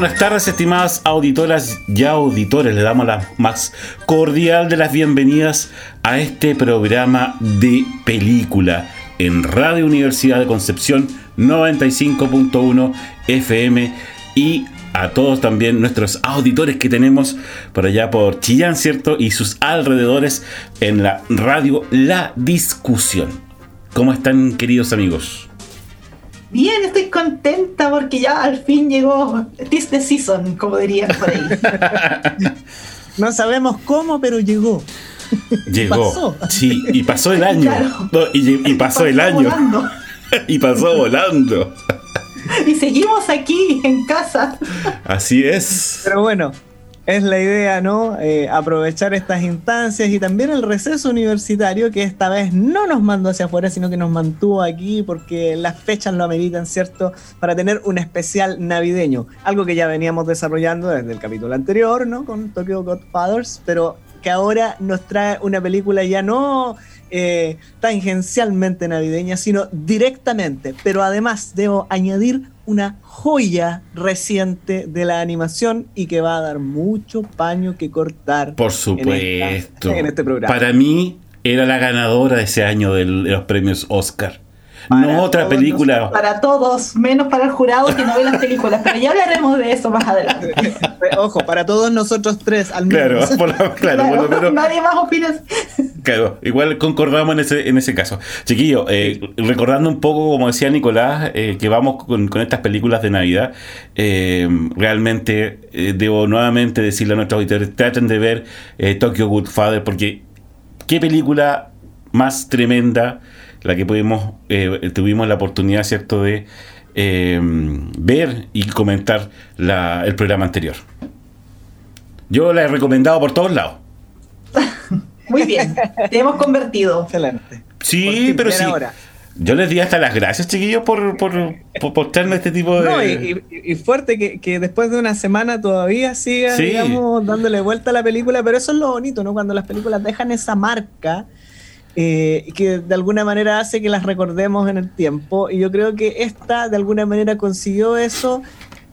Buenas tardes, estimadas auditoras y auditores. Le damos la más cordial de las bienvenidas a este programa de película en Radio Universidad de Concepción 95.1 FM y a todos también nuestros auditores que tenemos por allá por Chillán, ¿cierto? Y sus alrededores en la radio La Discusión. ¿Cómo están, queridos amigos? Bien, estoy contenta porque ya al fin llegó This the Season, como dirían por ahí. no sabemos cómo, pero llegó. Llegó. Sí, y pasó el año. y, pasó, el año. y pasó volando. y seguimos aquí en casa. Así es. Pero bueno, es la idea, ¿no? Eh, aprovechar estas instancias y también el receso universitario que esta vez no nos mandó hacia afuera, sino que nos mantuvo aquí porque las fechas lo ameritan, ¿cierto? Para tener un especial navideño. Algo que ya veníamos desarrollando desde el capítulo anterior, ¿no? Con Tokyo Godfathers, pero que ahora nos trae una película ya no eh, tangencialmente navideña, sino directamente. Pero además debo añadir una joya reciente de la animación y que va a dar mucho paño que cortar. Por supuesto. En, este programa. Para mí era la ganadora de ese año de los premios Oscar no otra película. para todos, menos para el jurado que no ve las películas, pero ya hablaremos de eso más adelante. Ojo, para todos nosotros tres, al menos. Claro, claro, Nadie más opina. Claro, igual concordamos en ese, en ese caso. Chiquillo, eh, recordando un poco, como decía Nicolás, eh, que vamos con, estas películas de Navidad, eh, realmente debo nuevamente decirle a nuestros auditores, traten de ver Tokyo Godfather, porque qué película más tremenda la que pudimos, eh, tuvimos la oportunidad, ¿cierto?, de eh, ver y comentar el programa anterior. Yo la he recomendado por todos lados. Muy bien, te hemos convertido. Excelente. Sí, pero sí. Yo les di hasta las gracias, chiquillos, por, por, por, este tipo de. No, y, fuerte que, que, después de una semana todavía siga, digamos, dándole vuelta a la película, pero eso es lo bonito, ¿no? Cuando las películas dejan esa marca eh, que de alguna manera hace que las recordemos en el tiempo. Y yo creo que esta de alguna manera consiguió eso,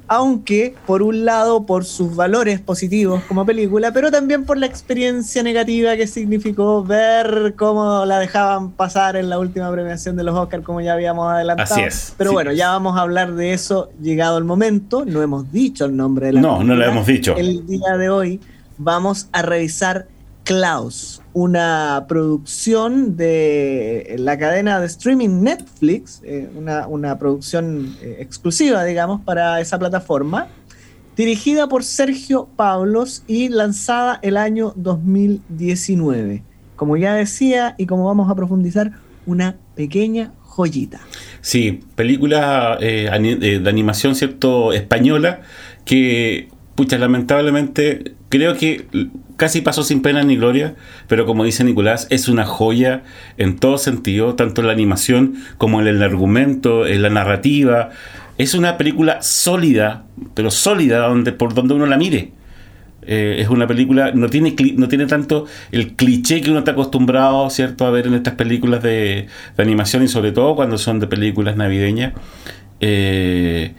aunque por un lado por sus valores positivos como película, pero también por la experiencia negativa que significó ver cómo la dejaban pasar en la última premiación de los Oscars, como ya habíamos adelantado. Así es. Pero bueno, ya vamos a hablar de eso llegado el momento. No hemos dicho el nombre de la No, no lo hemos dicho. El día de hoy vamos a revisar Klaus, una producción de la cadena de streaming Netflix, eh, una, producción eh, exclusiva, digamos, para esa plataforma, dirigida por Sergio Pablos y lanzada el año 2019. Como ya decía y como vamos a profundizar, una pequeña joyita. Sí, película eh, de animación, ¿cierto?, española, que, pucha, lamentablemente creo que casi pasó sin pena ni gloria, pero como dice Nicolás, es una joya en todo sentido, tanto en la animación como en el argumento, en la narrativa. Es una película sólida, pero sólida donde, por donde uno la mire. Eh, es una película, no tiene, no tiene tanto el cliché que uno está acostumbrado, ¿cierto?, a ver en estas películas de, animación y sobre todo cuando son de películas navideñas. Eh,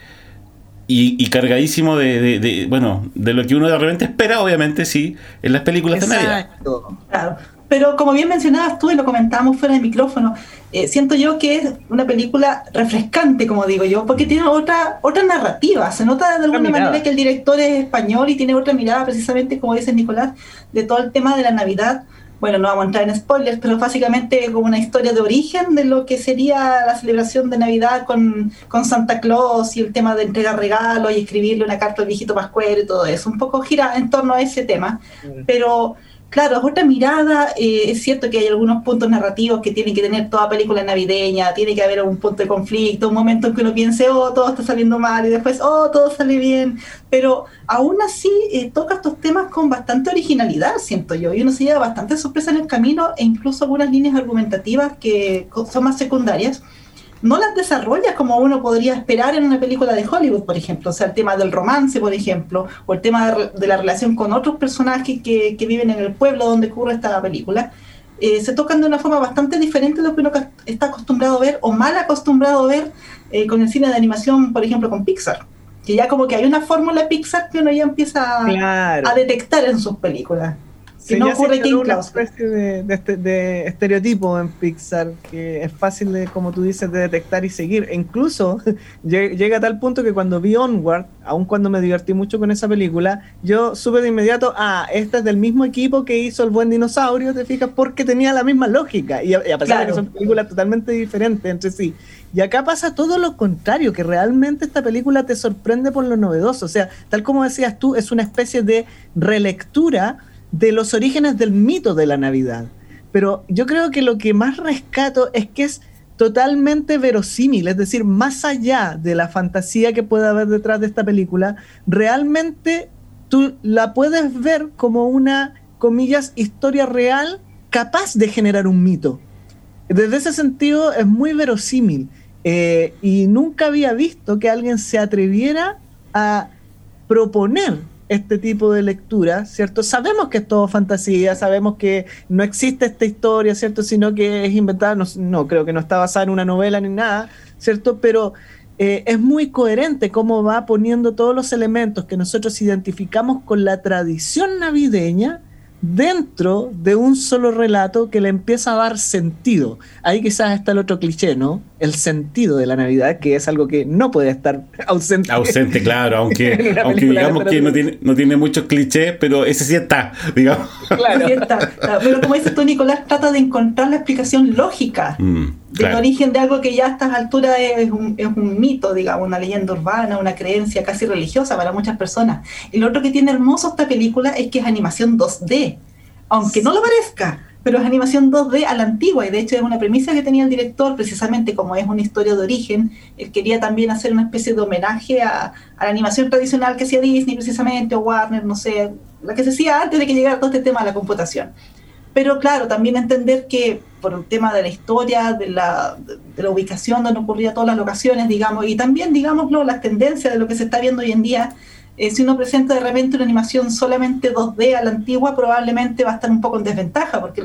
y, cargadísimo de, bueno, de lo que uno de repente espera, obviamente, sí, en las películas de Navidad. Claro. Pero como bien mencionabas tú y lo comentábamos fuera del micrófono, eh, siento yo que es una película refrescante, como digo yo, porque tiene otra, otra narrativa. Se nota de alguna manera que el director es español y tiene otra mirada, precisamente, como dice Nicolás, de todo el tema de la Navidad bueno, no vamos a entrar en spoilers, pero básicamente como una historia de origen de lo que sería la celebración de Navidad con, con Santa Claus y el tema de entregar regalos y escribirle una carta al viejito Pascuero y todo eso. Un poco gira en torno a ese tema, pero Claro, es otra mirada. Eh, es cierto que hay algunos puntos narrativos que tienen que tener toda película navideña, tiene que haber un punto de conflicto, un momento en que uno piense, oh, todo está saliendo mal, y después, oh, todo sale bien. Pero aún así eh, toca estos temas con bastante originalidad, siento yo, y uno se lleva bastante sorpresa en el camino e incluso algunas líneas argumentativas que son más secundarias no las desarrolla como uno podría esperar en una película de Hollywood, por ejemplo. O sea, el tema del romance, por ejemplo, o el tema de, la relación con otros personajes que, viven en el pueblo donde ocurre esta película. Eh, se tocan de una forma bastante diferente de lo que uno está acostumbrado a ver o mal acostumbrado a ver eh, con el cine de animación, por ejemplo, con Pixar. Que ya como que hay una fórmula Pixar que uno ya empieza a detectar en sus películas no ocurre una especie de, este, de, estereotipo en Pixar que es fácil de, como tú dices, de detectar y seguir. E incluso llega a tal punto que cuando vi Onward, aun cuando me divertí mucho con esa película, yo supe de inmediato, ah, esta es del mismo equipo que hizo El Buen Dinosaurio, te fijas, porque tenía la misma lógica. Y a, pesar de que son películas totalmente diferentes entre sí. Y acá pasa todo lo contrario, que realmente esta película te sorprende por lo novedoso. O sea, tal como decías tú, es una especie de relectura de los orígenes del mito de la Navidad. Pero yo creo que lo que más rescato es que es totalmente verosímil, es decir, más allá de la fantasía que pueda haber detrás de esta película, realmente tú la puedes ver como una, comillas, historia real capaz de generar un mito. Desde ese sentido es muy verosímil eh, y nunca había visto que alguien se atreviera a proponer este tipo de lectura, ¿cierto? Sabemos que es todo fantasía, sabemos que no existe esta historia, ¿cierto? Sino que es inventada, no, creo que no está basada en una novela ni nada, ¿cierto? Pero eh, es muy coherente cómo va poniendo todos los elementos que nosotros identificamos con la tradición navideña dentro de un solo relato que le empieza a dar sentido. Ahí quizás está el otro cliché, ¿no? El sentido de la Navidad, que es algo que no puede estar ausente. Ausente, claro, aunque, digamos que no tiene, no tiene muchos clichés, pero ese sí está, digamos. Claro. Pero como dices tú, Nicolás, trata de encontrar la explicación lógica mm, del origen de algo que ya a estas alturas es un, es un mito, digamos, una leyenda urbana, una creencia casi religiosa para muchas personas. Y lo otro que tiene hermoso esta película es que es animación 2D aunque no lo parezca, pero es animación 2D a la antigua y de hecho es una premisa que tenía el director, precisamente como es una historia de origen, él quería también hacer una especie de homenaje a, la animación tradicional que hacía Disney precisamente o Warner, no sé, la que se hacía antes de que llegara todo este tema de la computación. Pero claro, también entender que por el tema de la historia, de la, de la ubicación donde ocurría todas las locaciones, digamos, y también, digámoslo, las tendencias de lo que se está viendo hoy en día, eh, si uno presenta de repente una animación solamente 2D a la antigua, probablemente va a estar un poco en desventaja, porque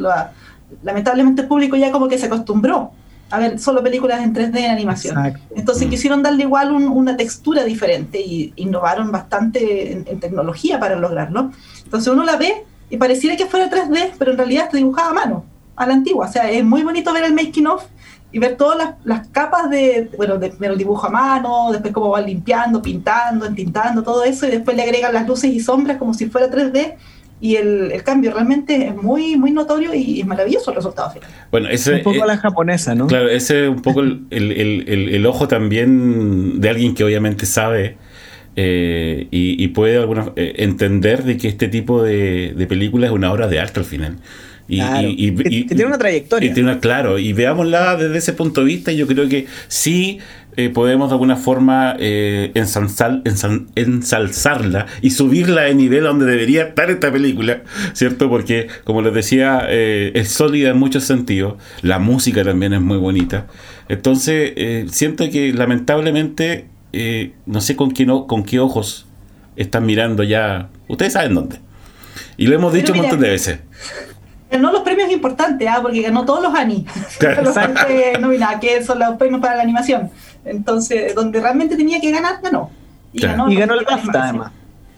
lamentablemente el público ya como que se acostumbró a ver solo películas en 3D en animación. Entonces mm. quisieron darle igual una textura diferente y innovaron bastante en, tecnología para lograrlo. Entonces uno la ve y pareciera que fuera 3D, pero en realidad está dibujada a mano, a la antigua. O sea, es muy bonito ver el making of y ver todas las, capas de, bueno, de, el dibujo a mano, después cómo van limpiando, pintando, entintando, todo eso, y después le agregan las luces y sombras como si fuera 3D. Y el, cambio realmente es muy muy notorio y es maravilloso el resultado final. Bueno, ese, un poco la japonesa, ¿no? Claro, ese es un poco el, el, ojo también de alguien que obviamente sabe eh, y, puede alguna, eh, entender de que este tipo de, de película es una obra de arte al final. Y, tiene una trayectoria. tiene claro, y veámosla desde ese punto de vista, yo creo que sí eh, podemos de alguna forma eh, ensalzarla y subirla de nivel donde debería estar esta película, ¿cierto? Porque, como les decía, eh, es sólida en muchos sentidos, la música también es muy bonita. Entonces, eh, siento que lamentablemente, no sé con qué, no, con qué ojos están mirando ya, ustedes saben dónde. Y lo hemos dicho un montón de veces ganó los premios importantes, ¿ah? porque ganó todos los Annie. los nominados, que son los premios para la animación. Entonces, donde realmente tenía que ganar, ganó. Y, ganó, y ganó el BAFTA además.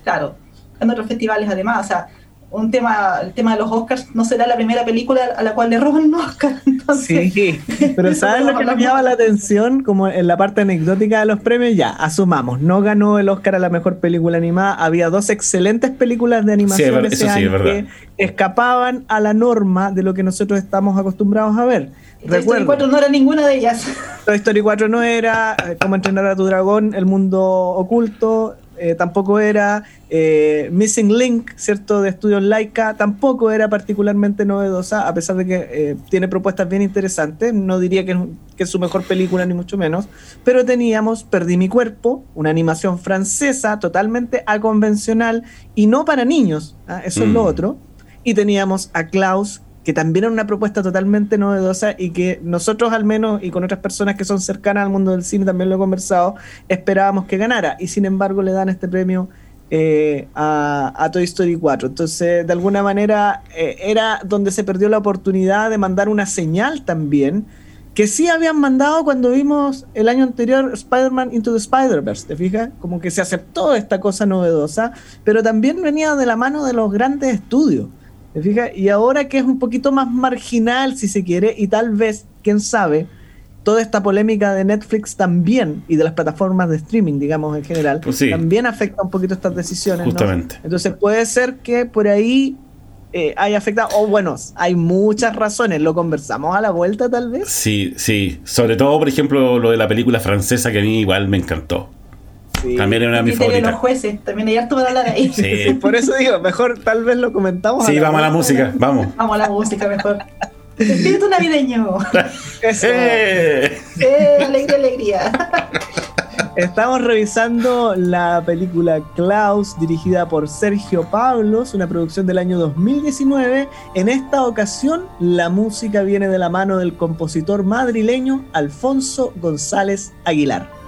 Claro, ganó otros festivales además. O sea, un tema, el tema de los Oscars no será la primera película a la cual le roban un Oscar. sí, pero ¿sabes lo que nos llama la atención? Como en la parte anecdótica de los premios, ya, asumamos, no ganó el Oscar a la mejor película animada, había dos excelentes películas de animación ese año que escapaban a la norma de lo que nosotros estamos acostumbrados a ver. Toy Story 4 no era ninguna de ellas. Toy Story 4 no era, eh, Cómo entrenar a tu dragón, El mundo oculto, eh, tampoco era eh, Missing Link, ¿cierto? De estudios Laika, tampoco era particularmente novedosa, a pesar de que eh, tiene propuestas bien interesantes. No diría que es, su mejor película, ni mucho menos. Pero teníamos Perdí mi cuerpo, una animación francesa totalmente aconvencional y no para niños. ¿ah? Eso es lo mm. otro. Y teníamos a Klaus, que también era una propuesta totalmente novedosa y que nosotros al menos y con otras personas que son cercanas al mundo del cine también lo he conversado, esperábamos que ganara y sin embargo le dan este premio eh, a, Toy Story 4. Entonces, de alguna manera eh, era donde se perdió la oportunidad de mandar una señal también que sí habían mandado cuando vimos el año anterior Spider-Man Into the Spider-Verse, ¿te fijas? Como que se aceptó esta cosa novedosa, pero también venía de la mano de los grandes estudios. Y ahora que es un poquito más marginal, si se quiere, y tal vez, quién sabe, toda esta polémica de Netflix también, y de las plataformas de streaming, digamos, en general, pues también afecta un poquito estas decisiones. Justamente. Entonces puede ser que por ahí eh, haya afectado, o bueno, hay muchas razones, lo conversamos a la vuelta tal vez. Sí, sí, sobre todo, por ejemplo, lo de la película francesa que a mí igual me encantó. También era una de mis favoritas. los jueces, también hay harto para hablar ahí. Sí. por eso digo, mejor tal vez lo comentamos. Sí, vamos a la música, vamos. Vamos a la música mejor. Espíritu navideño. Eso. ¡Eh! ¡Eh! Alegría, alegría. Estamos revisando la película Klaus, dirigida por Sergio Pablos, una producción del año 2019. En esta ocasión, la música viene de la mano del compositor madrileño Alfonso González Aguilar.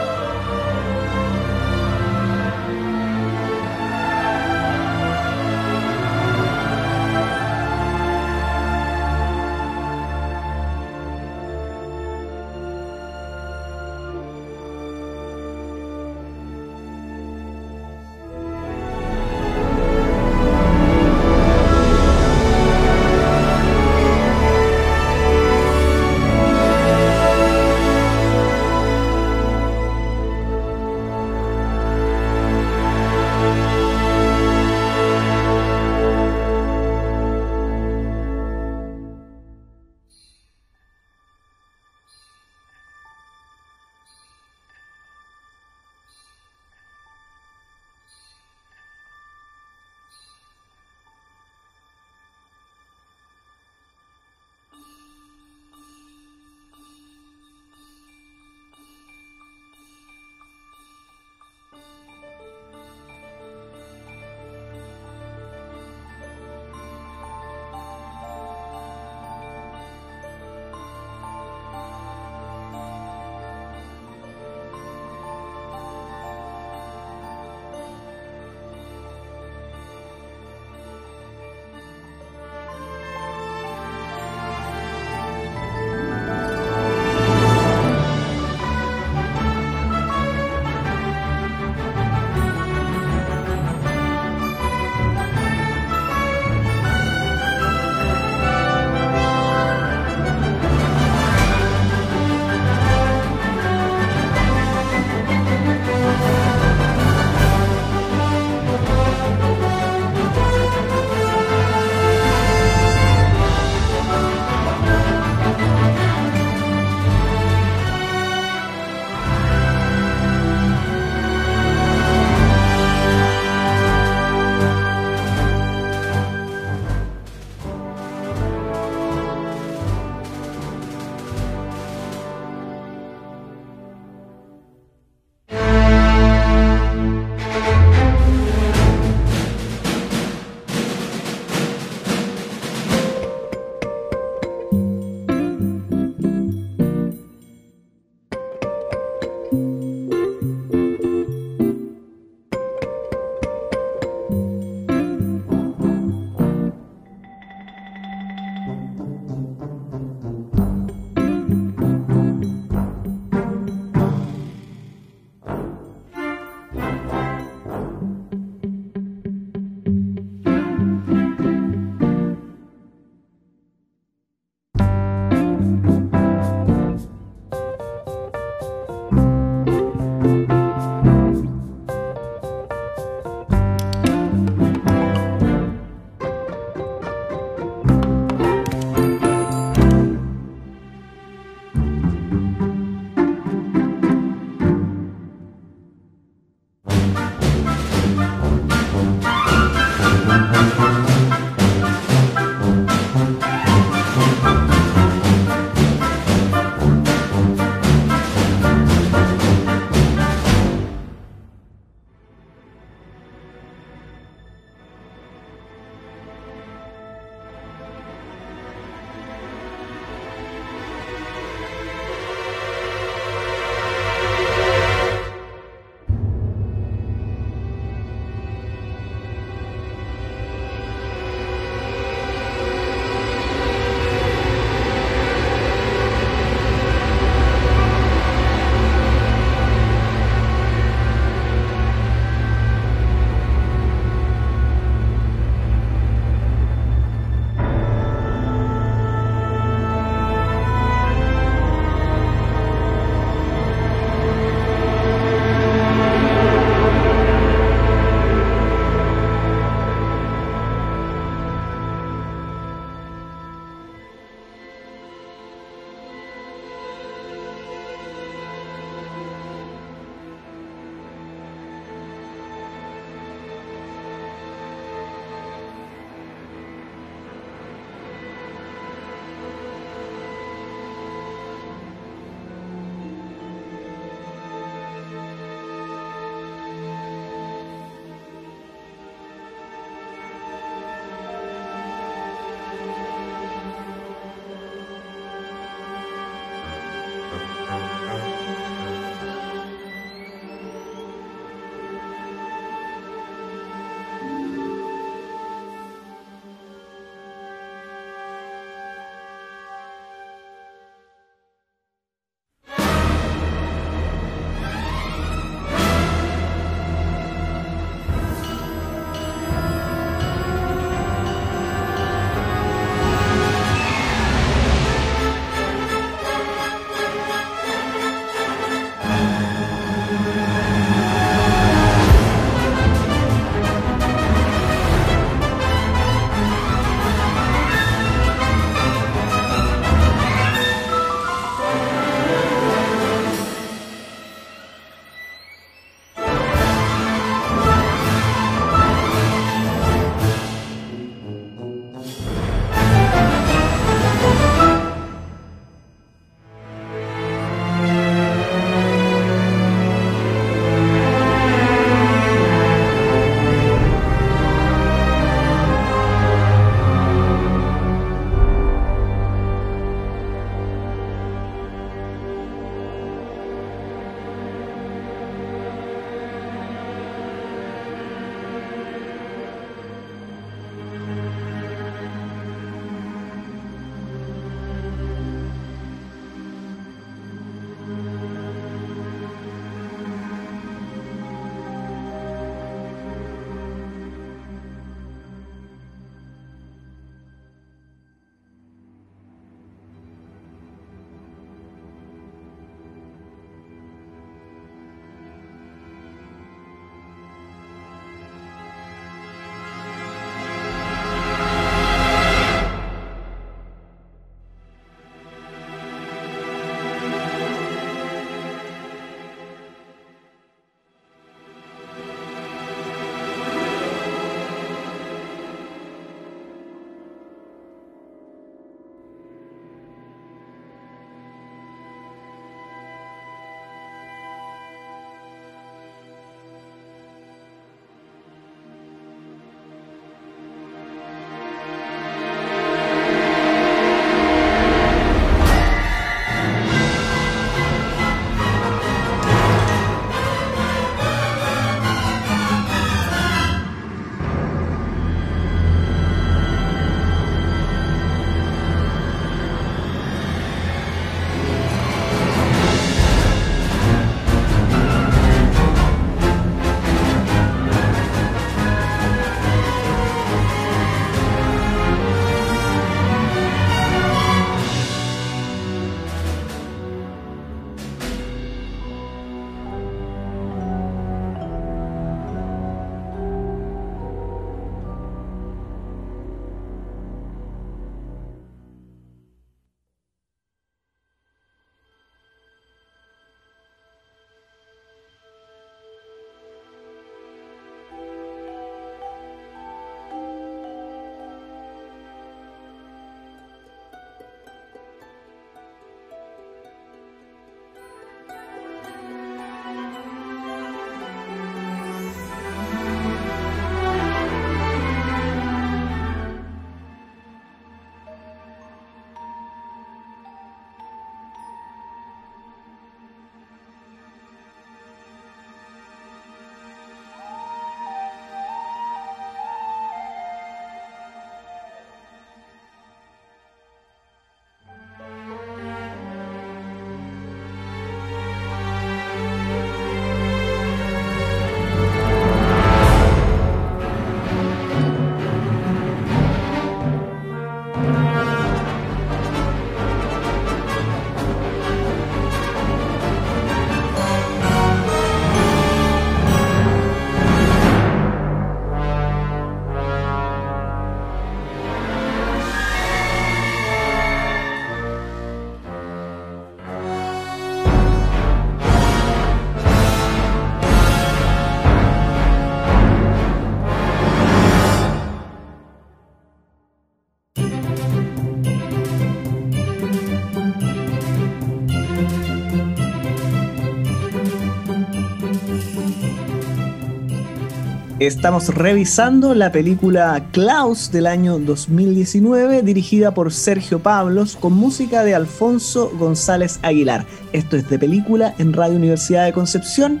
Estamos revisando la película Klaus del año 2019, dirigida por Sergio Pablos, con música de Alfonso González Aguilar. Esto es de película en Radio Universidad de Concepción,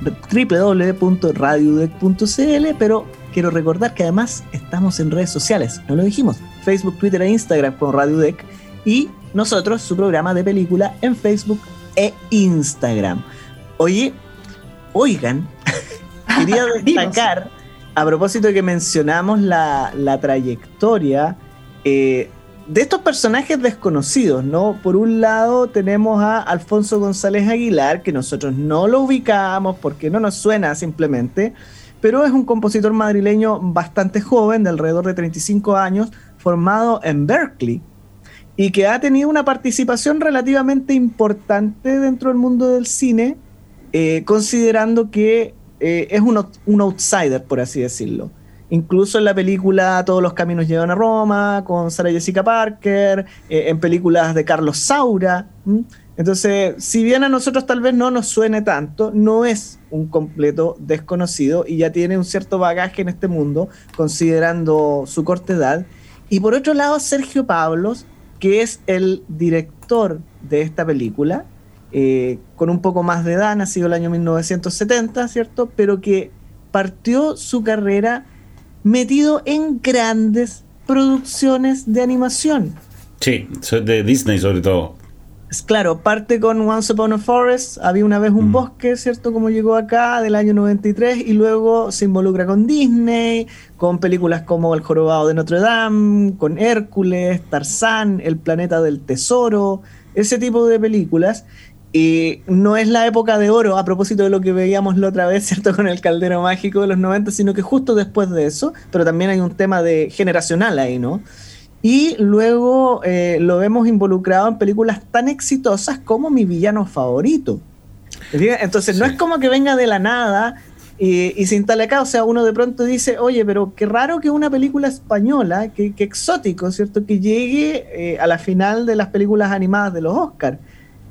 www.radiodec.cl, pero quiero recordar que además estamos en redes sociales, no lo dijimos, Facebook, Twitter e Instagram con Radio y nosotros, su programa de película en Facebook e Instagram. Oye, oigan, quería destacar, a propósito de que mencionamos la, trayectoria eh, de estos personajes desconocidos, ¿no? Por un lado tenemos a Alfonso González Aguilar, que nosotros no lo ubicamos porque no nos suena simplemente, pero es un compositor madrileño bastante joven, de alrededor de 35 años, formado en Berkeley, y que ha tenido una participación relativamente importante dentro del mundo del cine, eh, considerando que eh, es un, outsider, por así decirlo. Incluso en la película Todos los caminos llevan a Roma, con Sarah Jessica Parker, eh, en películas de Carlos Saura. Entonces, si bien a nosotros tal vez no nos suene tanto, no es un completo desconocido y ya tiene un cierto bagaje en este mundo, considerando su corta edad. Y por otro lado, Sergio Pablos, que es el director de esta película, eh, con un poco más de edad, nacido el año 1970, ¿cierto? Pero que partió su carrera metido en grandes producciones de animación. Sí, de Disney sobre todo. Claro, parte con Once Upon a Forest, había una vez un mm. bosque, ¿cierto? Como llegó acá, del año 93, y luego se involucra con Disney, con películas como El Jorobado de Notre Dame, con Hércules, Tarzán, El Planeta del Tesoro, ese tipo de películas. Y no es la época de oro, a propósito de lo que veíamos la otra vez, ¿cierto? Con el caldero mágico de los 90, sino que justo después de eso, pero también hay un tema de generacional ahí, ¿no? Y luego eh, lo vemos involucrado en películas tan exitosas como Mi villano favorito. Entonces no es como que venga de la nada y, y, se instale acá. O sea, uno de pronto dice, oye, pero qué raro que una película española, qué, exótico, ¿cierto? Que llegue eh, a la final de las películas animadas de los Oscars.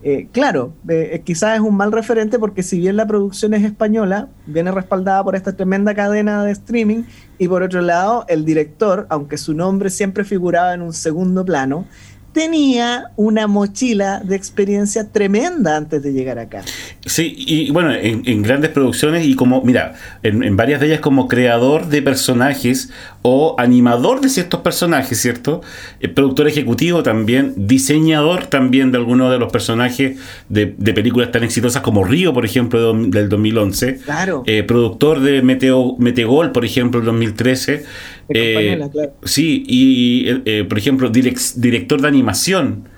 Eh, claro, eh, quizás es un mal referente porque si bien la producción es española, viene respaldada por esta tremenda cadena de streaming y por otro lado el director, aunque su nombre siempre figuraba en un segundo plano, tenía una mochila de experiencia tremenda antes de llegar acá. Sí, y bueno, en, grandes producciones y como, mira, en, varias de ellas como creador de personajes o animador de ciertos personajes, ¿cierto? Eh, productor ejecutivo también, diseñador también de algunos de los personajes de, películas tan exitosas como Río, por ejemplo, del 2011. Claro. Eh, productor de Meteo, Metegol, por ejemplo, del 2013. Eh, sí, y por ejemplo, director de animación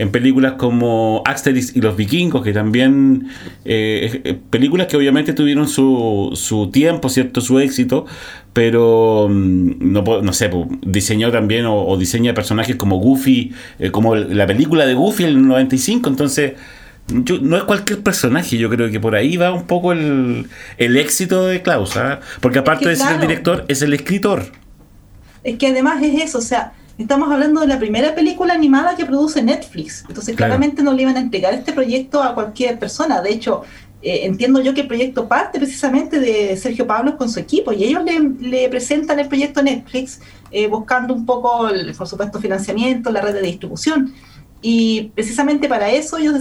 en películas como Asterix y los vikingos, que también eh, eh, películas que obviamente tuvieron su, su tiempo, ¿cierto? Su éxito, pero mm, no, no sé, diseñó también o, diseña personajes como Goofy, eh, como la película de Goofy en el 95, entonces... no es cualquier personaje, yo creo que por ahí va un poco el, éxito de Klaus, ¿ah? porque aparte de ser el director, es el escritor. Es que además es eso, o sea, Estamos hablando de la primera película animada que produce Netflix. Entonces, claramente no le iban a entregar este proyecto a cualquier persona. De hecho, eh, entiendo yo que el proyecto parte precisamente de Sergio Pablos con su equipo y ellos le, presentan el proyecto Netflix eh, buscando un poco, por supuesto, financiamiento, la red de distribución. Y precisamente para eso ellos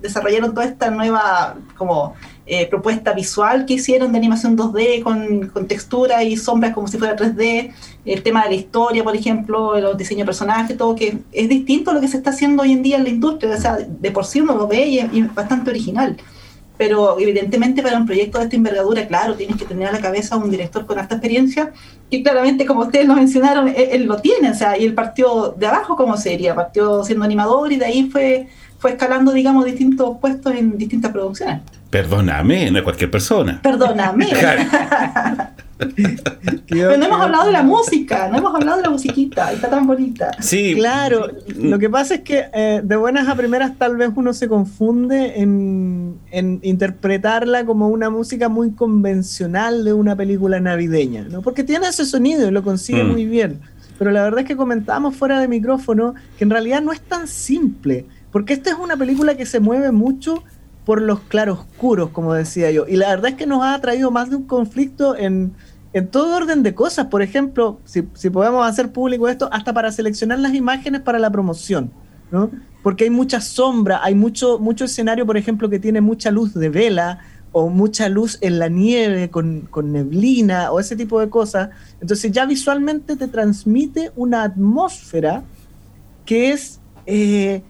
desarrollaron toda esta nueva como eh, propuesta visual que hicieron de animación 2D con, con, textura y sombras como si fuera 3D, el tema de la historia, por ejemplo, los diseños de personajes, todo que es distinto a lo que se está haciendo hoy en día en la industria, o sea, de por sí uno lo ve y es, bastante original. Pero evidentemente para un proyecto de esta envergadura, claro, tienes que tener a la cabeza un director con alta experiencia, y claramente, como ustedes lo mencionaron, él, él lo tiene, o sea, y él partió de abajo como sería, partió siendo animador y de ahí fue fue escalando, digamos, distintos puestos en distintas producciones. Perdóname, no es cualquier persona. Perdóname. Pero no hemos hablado de la música, no hemos hablado de la musiquita, está tan bonita. Sí. Claro, lo que pasa es que eh, de buenas a primeras tal vez uno se confunde en, en, interpretarla como una música muy convencional de una película navideña, ¿no? Porque tiene ese sonido y lo consigue mm. muy bien. Pero la verdad es que comentábamos fuera de micrófono que en realidad no es tan simple. Porque esta es una película que se mueve mucho por los claroscuros, como decía yo. Y la verdad es que nos ha traído más de un conflicto en, en todo orden de cosas. Por ejemplo, si, podemos hacer público esto, hasta para seleccionar las imágenes para la promoción, ¿no? Porque hay mucha sombra, hay mucho, mucho escenario, por ejemplo, que tiene mucha luz de vela o mucha luz en la nieve con, con neblina o ese tipo de cosas. Entonces ya visualmente te transmite una atmósfera que es eh,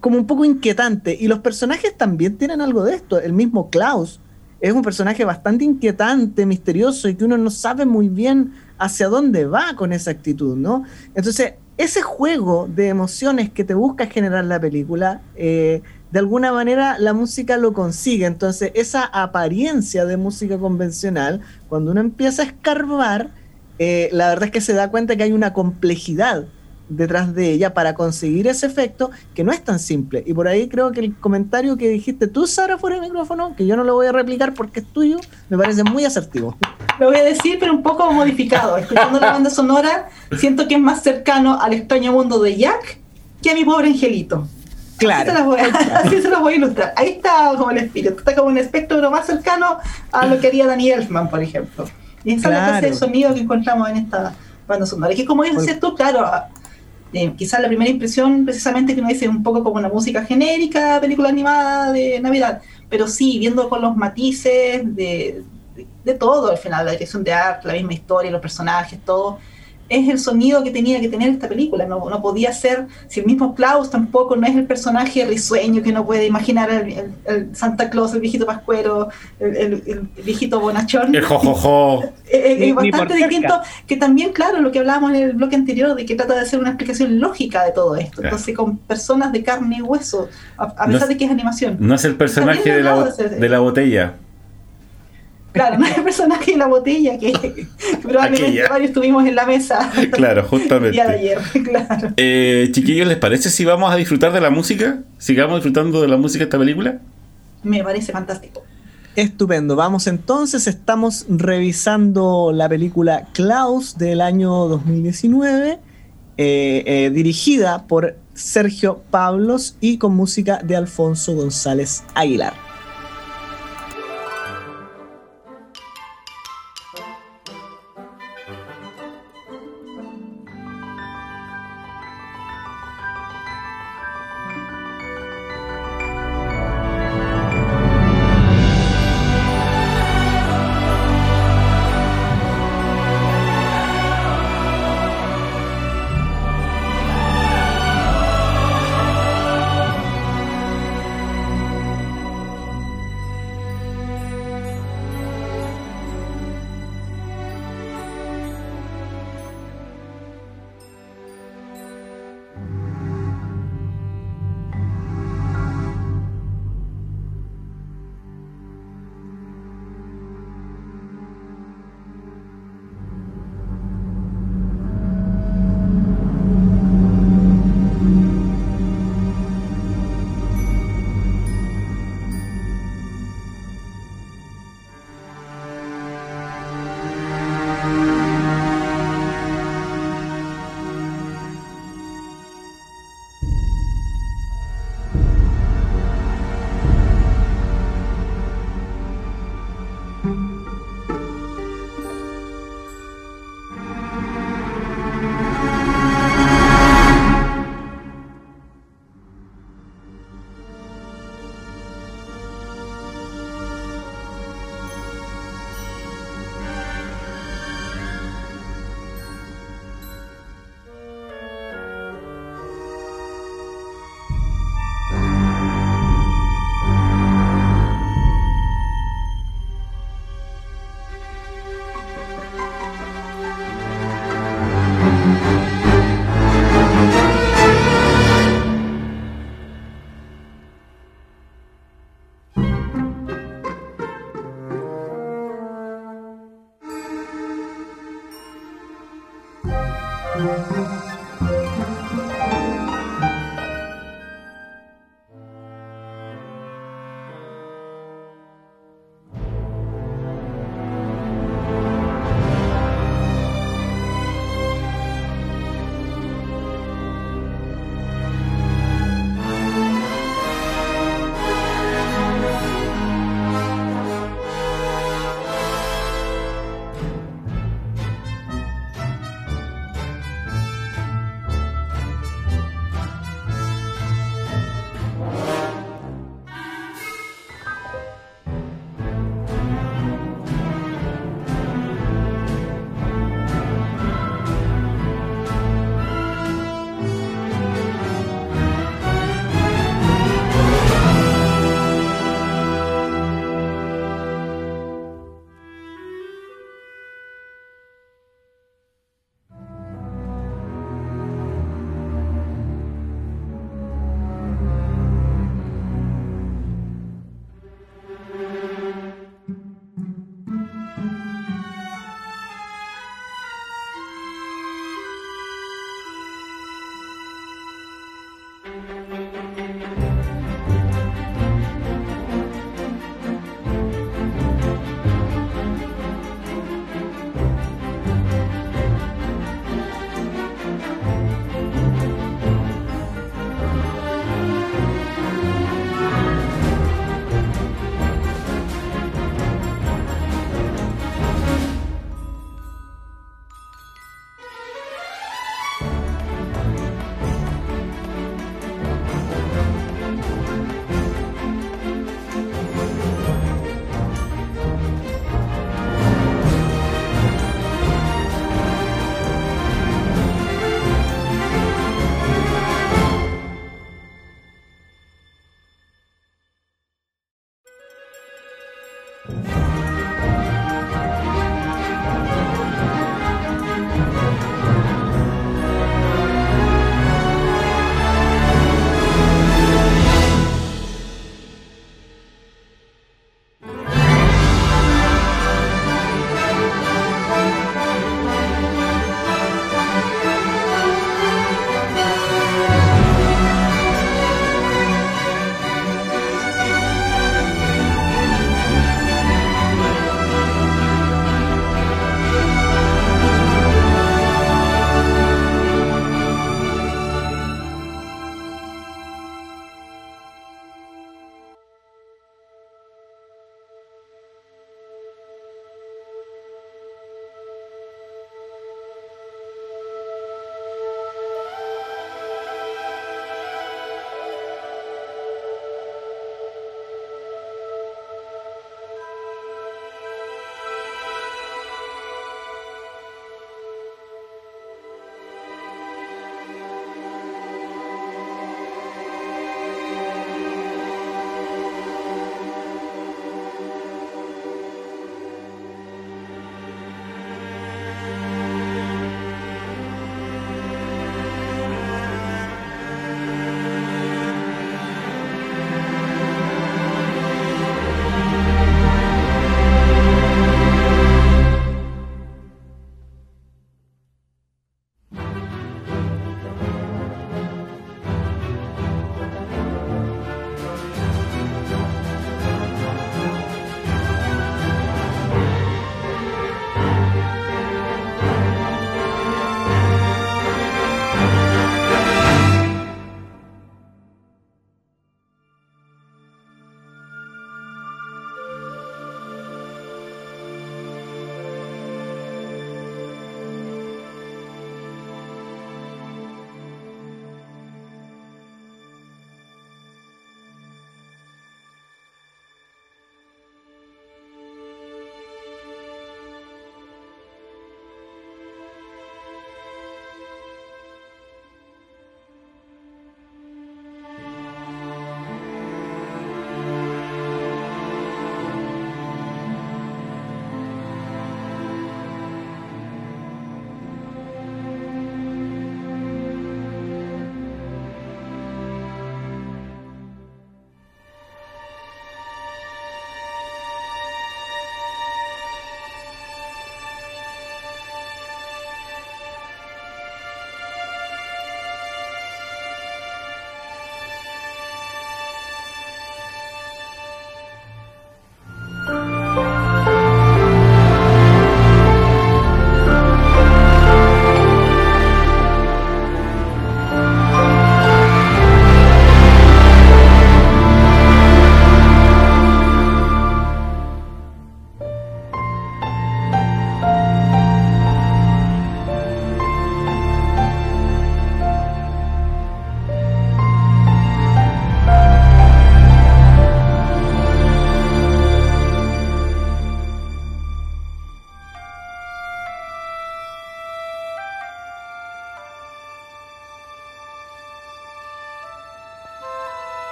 como un poco inquietante. Y los personajes también tienen algo de esto. El mismo Klaus es un personaje bastante inquietante, misterioso y que uno no sabe muy bien hacia dónde va con esa actitud, ¿no? Entonces, ese juego de emociones que te busca generar la película, eh, de alguna manera la música lo consigue. Entonces, esa apariencia de música convencional, cuando uno empieza a escarbar, eh, la verdad es que se da cuenta que hay una complejidad detrás de ella para conseguir ese efecto que no es tan simple. Y por ahí creo que el comentario que dijiste tú, Sara, fuera del micrófono, que yo no lo voy a replicar porque es tuyo, me parece muy asertivo. Lo voy a decir, pero un poco modificado. Escuchando la banda sonora, siento que es más cercano al extraño mundo de Jack que a mi pobre angelito. Claro. Así se, los voy, a ilustrar. Ahí está como el espíritu, está como un espectro más cercano a lo que haría Danny Elfman, por ejemplo. Y esa es la clase de sonido que encontramos en esta banda sonora. Que como dices tú, claro, eh, quizás la primera impresión precisamente que uno dice un poco como una música genérica, película animada de Navidad, pero sí, viendo con los matices de, de todo al final, la dirección de arte, la misma historia, los personajes, todo, es el sonido que tenía que tener esta película. No, no podía ser, si el mismo Klaus tampoco no es el personaje risueño que uno puede imaginar el, Santa Claus, el viejito pascuero, el, viejito bonachón. El jojojo. Es eh, bastante distinto, que también, claro, lo que hablábamos en el bloque anterior, de que trata de hacer una explicación lógica de todo esto. Entonces, con personas de carne y hueso, a, pesar de que es animación. No es el personaje de la, de la botella. Claro, no es el personaje de la botella que, probablemente varios estuvimos en la mesa. Claro, justamente. El día de ayer, claro. Eh, chiquillos, ¿les parece si vamos a disfrutar de la música? ¿Sigamos disfrutando de la música de esta película? Me parece fantástico. Estupendo. Vamos entonces, estamos revisando la película Klaus del año 2019, eh, eh, dirigida por Sergio Pablos y con música de Alfonso González Aguilar.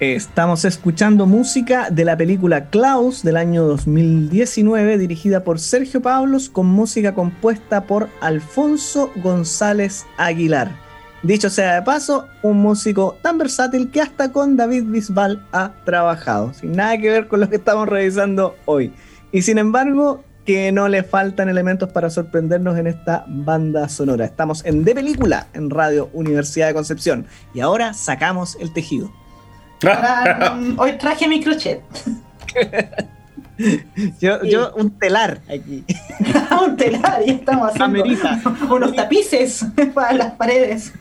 Estamos escuchando música de la película Klaus del año 2019, dirigida por Sergio Pablos, con música compuesta por Alfonso González Aguilar. Dicho sea de paso, un músico tan versátil que hasta con David Bisbal ha trabajado, sin nada que ver con lo que estamos revisando hoy. Y sin embargo, que no le faltan elementos para sorprendernos en esta banda sonora. Estamos en De Película, en Radio Universidad de Concepción. Y ahora sacamos el tejido. Hoy traje mi crochet. yo, un telar aquí. un telar, y estamos haciendo unos tapices para las paredes.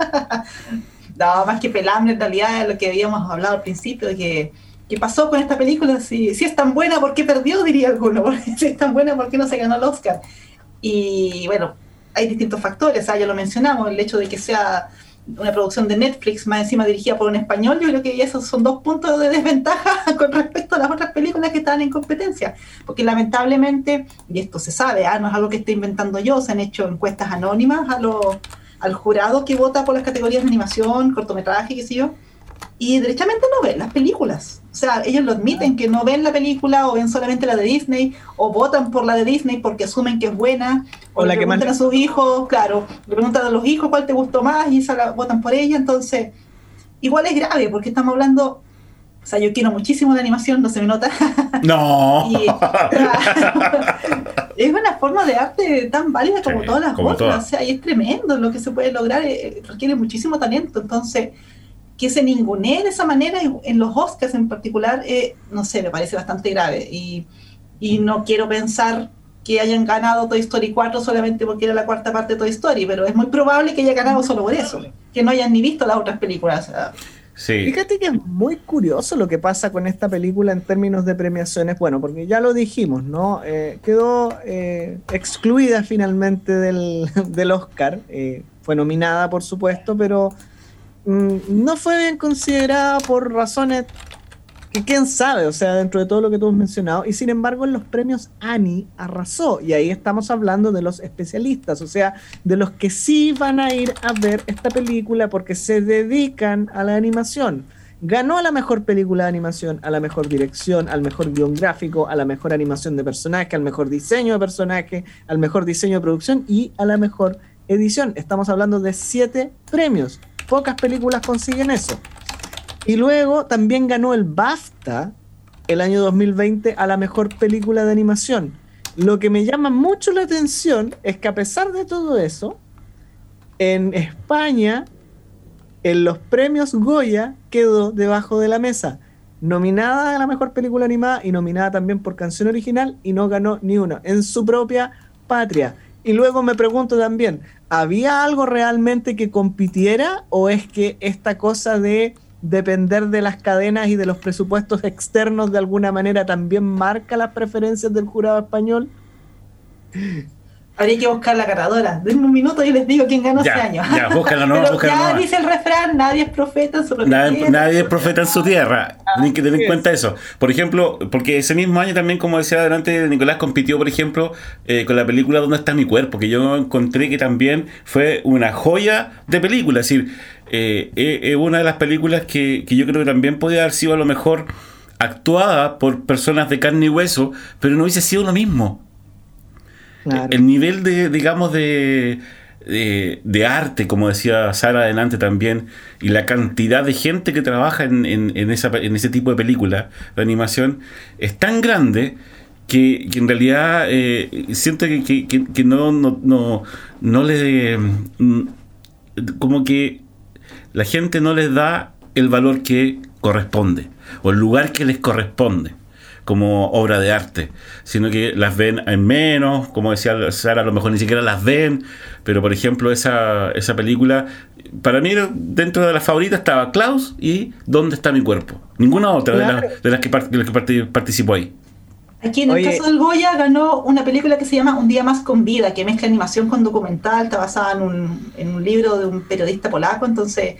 no, más que pelambre en realidad lo que habíamos hablado al principio, que ¿qué pasó con esta película? Si, si es tan buena, ¿por qué perdió? Diría alguno. Si es tan buena, ¿por qué no se ganó el Oscar? Y bueno, hay distintos factores, ¿ah? ya lo mencionamos, el hecho de que sea una producción de Netflix, más encima dirigida por un español, yo creo que esos son dos puntos de desventaja con respecto a las otras películas que estaban en competencia. Porque lamentablemente, y esto se sabe, ¿ah? no es algo que esté inventando yo, se han hecho encuestas anónimas a al jurado que vota por las categorías de animación, cortometraje, qué sé yo, y derechamente no ven las películas. O sea, ellos lo admiten que no ven la película o ven solamente la de Disney o votan por la de Disney porque asumen que es buena o, le preguntan a sus hijos, claro, le preguntan a los hijos cuál te gustó más y votan por ella. Entonces, igual es grave porque estamos hablando o sea, yo quiero muchísimo la animación, no se me nota. No. es una forma de arte tan válida como todas las otras. O sea, y es tremendo lo que se puede lograr, eh, requiere muchísimo talento. Entonces, que se ningunee de esa manera en los Oscars en particular, eh, no sé, me parece bastante grave. Y, y, no quiero pensar que hayan ganado Toy Story 4 solamente porque era la cuarta parte de Toy Story, pero es muy probable que haya ganado solo por eso, que no hayan ni visto las otras películas. Sí. Fíjate que es muy curioso lo que pasa con esta película en términos de premiaciones. Bueno, porque ya lo dijimos, ¿no? Eh, quedó eh, excluida finalmente del, del Oscar. fue nominada, por supuesto, pero no fue bien considerada por razones que quién sabe, o sea, dentro de todo lo que tú has mencionado, y sin embargo en los premios Annie arrasó, y ahí estamos hablando de los especialistas, o sea, de los que sí van a ir a ver esta película porque se dedican a la animación. Ganó a la mejor película de animación, a la mejor dirección, al mejor guion gráfico, a la mejor animación de personaje, al mejor diseño de personaje, al mejor diseño de producción y a la mejor edición. Estamos hablando de siete premios pocas películas consiguen eso. Y luego también ganó el BAFTA el año 2020 a la mejor película de animación. Lo que me llama mucho la atención es que a pesar de todo eso, en España, en los premios Goya, quedó debajo de la mesa. Nominada a la mejor película animada y nominada también por canción original y no ganó ni una en su propia patria. Y luego me pregunto también, ¿había algo realmente que compitiera o es que esta cosa de depender de las cadenas y de los presupuestos externos de alguna manera también marca las preferencias del jurado español? Habría que buscar la ganadora. Denme un minuto y les digo quién ganó ese año. Ya, búscala, no, Pero ya dice el refrán, nadie es profeta en su tierra. Nadie, es profeta en su tierra. Tienen que tener en cuenta eso. Por ejemplo, porque ese mismo año también, como decía adelante, Nicolás compitió, por ejemplo, eh, con la película ¿Dónde está mi cuerpo? Que yo encontré que también fue una joya de película. Es decir, eh, eh, es una de las películas que, que yo creo que también podía haber sido a lo mejor actuada por personas de carne y hueso, pero no hubiese sido lo mismo. El nivel de, digamos, de, de, arte, como decía Sara adelante también, y la cantidad de gente que trabaja en, en, esa, en ese tipo de película de animación, es tan grande que, en realidad eh, siento que, que, no, no, no, no le... Mm, como que la gente no les da el valor que corresponde, o el lugar que les corresponde como obra de arte, sino que las ven en menos, como decía Sara, a lo mejor ni siquiera las ven, pero por ejemplo esa, esa película, para mí dentro de las favoritas estaba Klaus y ¿Dónde está mi cuerpo? Ninguna otra de, las, que, que participó ahí. Aquí en el caso del Goya ganó una película que se llama Un día más con vida, que mezcla animación con documental, está basada en un, en un libro de un periodista polaco, entonces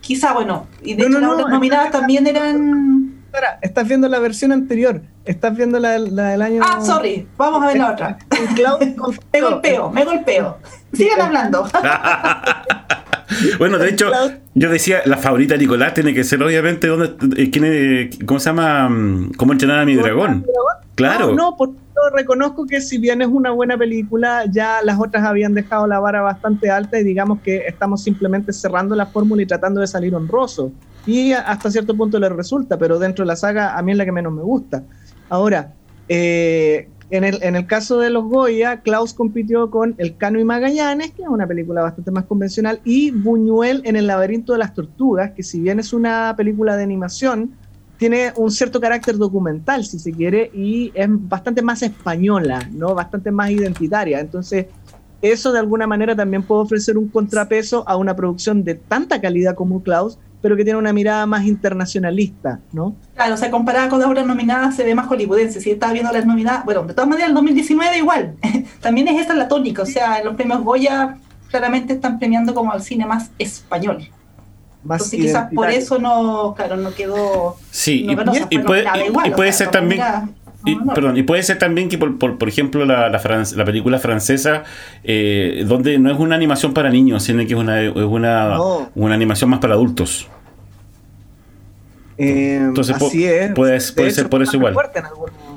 quizá, bueno, y de hecho las otras nominadas también eran estás viendo la versión anterior. Estás viendo la, del año. Ah, sorry. Vamos a ver la otra. me golpeo, me golpeo. Sigan hablando. bueno, de hecho, yo decía, la favorita de Nicolás tiene que ser obviamente donde, eh, ¿quién ¿cómo se llama? Mm, ¿Cómo entrenar a mi dragón? Claro. No, no, porque yo reconozco que si bien es una buena película, ya las otras habían dejado la vara bastante alta y digamos que estamos simplemente cerrando la fórmula y tratando de salir honroso. Y hasta cierto punto le resulta, pero dentro de la saga a mí es la que menos me gusta. Ahora, eh, en el, en el caso de los Goya, Klaus compitió con El Cano y Magallanes, que es una película bastante más convencional, y Buñuel en El laberinto de las tortugas, que si bien es una película de animación, tiene un cierto carácter documental, si se quiere, y es bastante más española, ¿no? Bastante más identitaria. Entonces, eso de alguna manera también puede ofrecer un contrapeso a una producción de tanta calidad como Klaus, pero que tiene una mirada más internacionalista, ¿no? Claro, o sea, comparada con las obras nominadas se ve más hollywoodense. Si estás viendo las nominadas, bueno, de todas maneras, el 2019 igual. También es esta la tónica, o sea, los premios Goya claramente están premiando como al cine más español. Más Entonces quizás por eso no, claro, no quedó... Sí, y, puede, ser también... Y, Perdón, y puede ser también que, por, por, ejemplo, la, la, película francesa, eh, donde no es una animación para niños, sino que es una, es una, una animación más para adultos. Eh, Entonces, así es. Puede, puede ser por eso igual.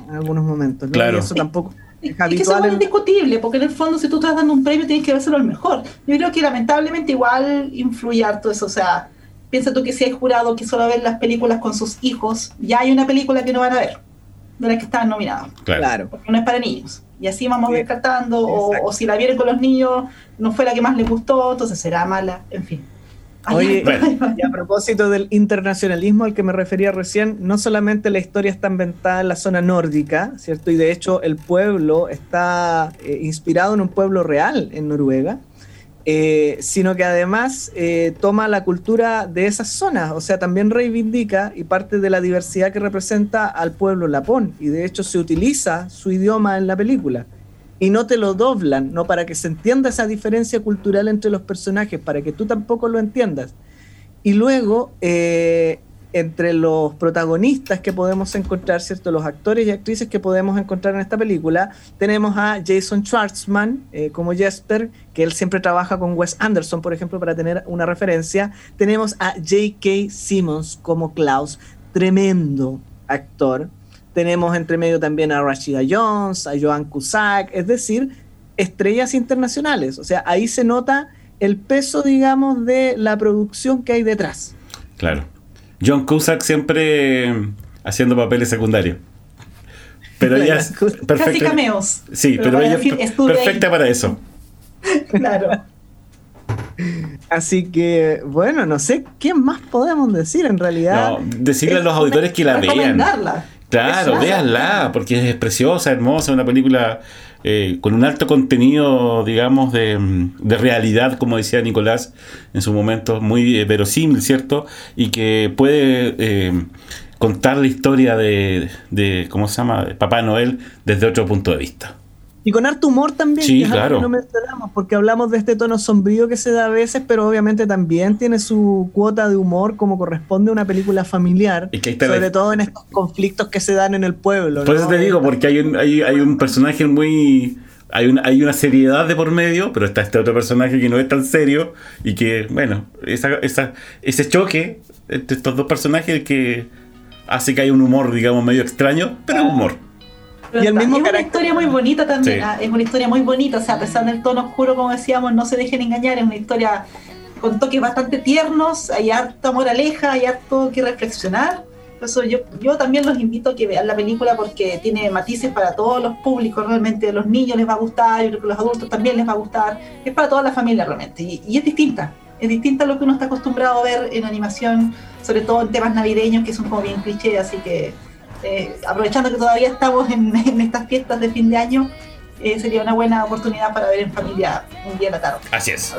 En, algunos, momentos. Claro. Y eso tampoco. Es, que eso es indiscutible, porque en el fondo, si tú estás dando un premio, tienes que dárselo al mejor. Yo creo que lamentablemente igual influye harto eso. O sea, piensa tú que si hay jurado que solo ver las películas con sus hijos, ya hay una película que no van a ver de las que estaban nominadas. Claro. Porque no es para niños. Y así vamos descartando, o, si la vieron con los niños, no fue la que más les gustó, entonces será mala, en fin. Oye, y a propósito del internacionalismo al que me refería recién, no solamente la historia está inventada en la zona nórdica, ¿cierto? Y de hecho el pueblo está eh, inspirado en un pueblo real en Noruega, eh, sino que además eh, toma la cultura de esas zonas, o sea, también reivindica y parte de la diversidad que representa al pueblo lapón, y de hecho se utiliza su idioma en la película. Y no te lo doblan, no para que se entienda esa diferencia cultural entre los personajes, para que tú tampoco lo entiendas. Y luego eh, entre los protagonistas que podemos encontrar, ¿cierto? Los actores y actrices que podemos encontrar en esta película, tenemos a Jason Schwartzman eh, como Jesper, que él siempre trabaja con Wes Anderson, por ejemplo, para tener una referencia. Tenemos a J.K. Simmons como Klaus, tremendo actor. Tenemos entre medio también a Rashida Jones, a Joan Cusack, es decir, estrellas internacionales. O sea, ahí se nota el peso, digamos, de la producción que hay detrás. Claro. John Cusack siempre haciendo papeles secundarios. Pero ella es Casi cameos. Sí, pero, ella es perfecta para eso. claro. Así que, bueno, no sé qué más podemos decir en realidad. No, decirle a los auditores que la vean. Claro, véanla, porque es preciosa, hermosa, una película eh, con un alto contenido, digamos, de, realidad, como decía Nicolás en su momento, muy eh, verosímil, ¿cierto? Y que puede eh, contar la historia de, de, ¿cómo se llama?, de Papá Noel desde otro punto de vista. Y con harto humor también, sí, claro. no mencionamos, porque hablamos de este tono sombrío que se da a veces, pero obviamente también tiene su cuota de humor como corresponde a una película familiar, sobre todo en estos conflictos que se dan en el pueblo. Por eso te digo, porque hay un, hay, hay un personaje muy... Hay una, hay una seriedad de por medio, pero está este otro personaje que no es tan serio y que, bueno, esa, esa, ese choque entre estos dos personajes que hace que haya un humor, digamos, medio extraño, pero humor y el mismo es una historia muy bonita también, ah, es una historia muy bonita, o sea, a pesar del tono oscuro, como decíamos, no se dejen engañar, es una historia con toques bastante tiernos, hay harta moraleja, hay harto que reflexionar. Por eso yo, yo también los invito a que vean la película porque tiene matices para todos los públicos, realmente a los niños les va a gustar, yo creo que a los adultos también les va a gustar, es para toda la familia realmente, y, y es distinta, es distinta a lo que uno está acostumbrado a ver en animación, sobre todo en temas navideños que son como bien cliché, así que eh, aprovechando que todavía estamos en, estas fiestas de fin de año, eh, sería una buena oportunidad para ver en familia un día de la tarde. Así es.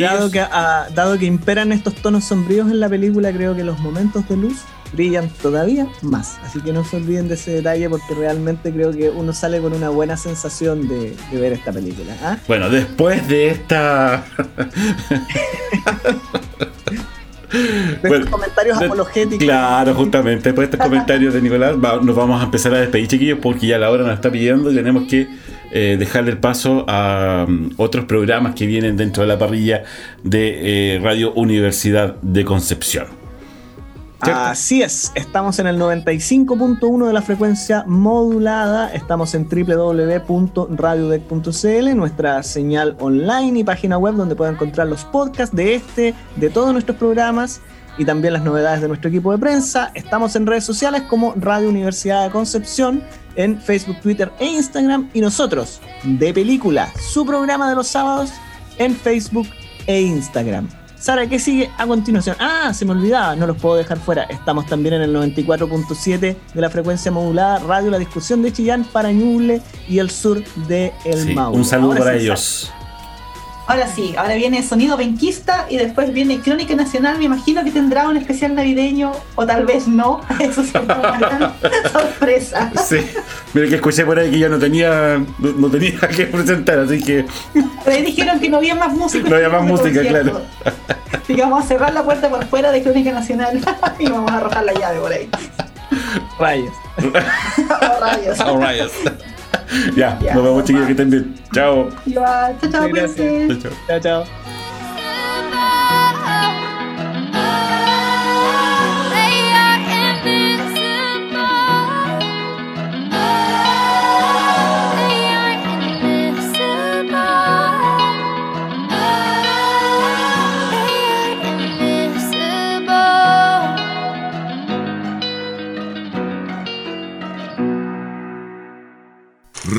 dado, que, ah, dado que imperan estos tonos sombríos en la película, creo que los momentos de luz brillan todavía más. Así que no se olviden de ese detalle porque realmente creo que uno sale con una buena sensación de, ver esta película. ¿ah? Bueno, después de esta... De comentarios apologéticos. Claro, justamente. Después de estos comentarios de Nicolás, nos vamos a empezar a despedir, chiquillos, porque ya la hora nos está pidiendo y tenemos que eh, dejarle el paso a um, otros programas que vienen dentro de la parrilla de eh, Radio Universidad de Concepción. Así es, estamos en el 95.1 de la frecuencia modulada, estamos en www.radiodec.cl, nuestra señal online y página web donde pueden encontrar los podcasts de este, de todos nuestros programas y también las novedades de nuestro equipo de prensa. Estamos en redes sociales como Radio Universidad de Concepción, en Facebook, Twitter e Instagram y nosotros, de película, su programa de los sábados en Facebook e Instagram. Sara, ¿qué sigue a continuación? Ah, se me olvidaba, no los puedo dejar fuera. Estamos también en el 94.7 de la frecuencia modulada, Radio La Discusión de Chillán para Ñuble y el sur de El sí, Un saludo para ellos. Ahora sí, ahora viene Sonido Benquista y después viene Crónica Nacional. Me imagino que tendrá un especial navideño o tal vez no. Eso es una gran sorpresa. Sí, mira que escuché por ahí que ya no tenía, no, tenía que presentar, así que. Me dijeron que no había más música. No había más música, claro. Así que vamos a cerrar la puerta por fuera de Crónica Nacional y vamos a arrojar la llave por ahí. Rayos. oh, rayos. Oh, rayos ya, nos vemos chiquillos, que estén bien. Chao, chao, chao. Chao, chao.